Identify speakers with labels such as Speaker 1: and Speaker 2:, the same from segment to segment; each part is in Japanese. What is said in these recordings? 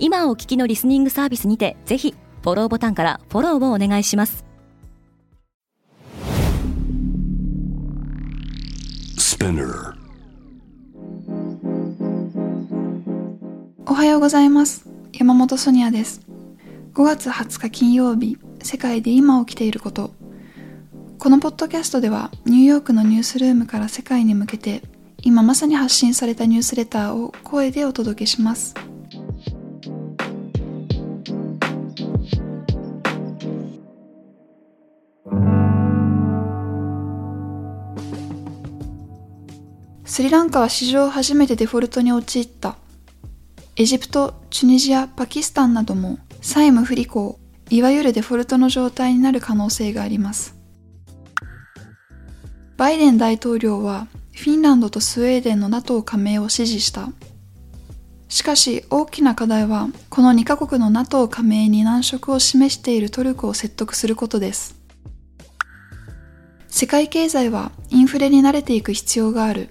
Speaker 1: 今お聞きのリスニングサービスにてぜひフォローボタンからフォローをお願いします。
Speaker 2: おはようございます。山本ソニアです。5月20日金曜日世界で今起きていること。このポッドキャストではニューヨークのニュースルームから世界に向けて今まさに発信されたニュースレターを声でお届けしますスリランカは史上初めてデフォルトに陥った。エジプト、チュニジア、パキスタンなども債務不履行、いわゆるデフォルトの状態になる可能性があります。バイデン大統領はフィンランドとスウェーデンの NATO 加盟を支持した。しかし大きな課題はこの2カ国の NATO 加盟に難色を示しているトルコを説得することです。世界経済はインフレに慣れていく必要がある。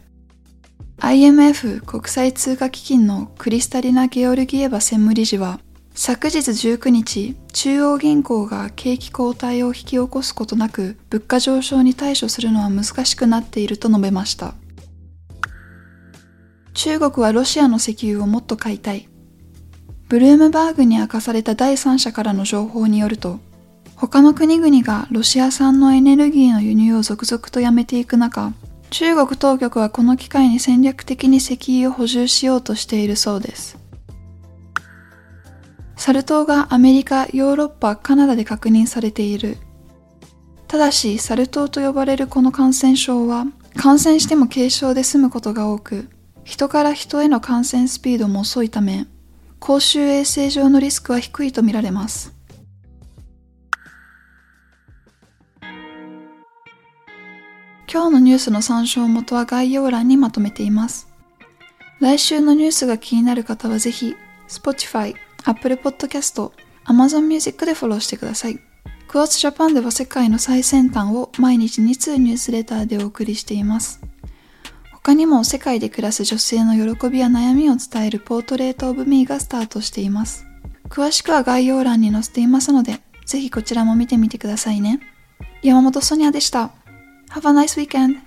Speaker 2: IMF 国際通貨基金のクリスタリナ・ゲオルギエバ専務理事は昨日19日、中央銀行が景気後退を引き起こすことなく物価上昇に対処するのは難しくなっていると述べました。中国はロシアの石油をもっと買いたい。ブルームバーグに明かされた第三者からの情報によると、他の国々がロシア産のエネルギーの輸入を続々とやめていく中、中国当局はこの機会に戦略的に石油を補充しようとしているそうです。サル痘がアメリカ、ヨーロッパ、カナダで確認されている。ただし、サル痘と呼ばれるこの感染症は、感染しても軽症で済むことが多く、人から人への感染スピードも遅いため、公衆衛生上のリスクは低いとみられます。今日のニュースの参照元は概要欄にまとめています。来週のニュースが気になる方はぜひ、Spotify、Apple Podcast、Amazon Music でフォローしてください。クワーツジャパンでは世界の最先端を毎日2通ニュースレターでお送りしています。他にも世界で暮らす女性の喜びや悩みを伝えるポートレートオブミーがスタートしています。詳しくは概要欄に載せていますので、ぜひこちらも見てみてくださいね。山本ソニアでした。Have a nice weekend.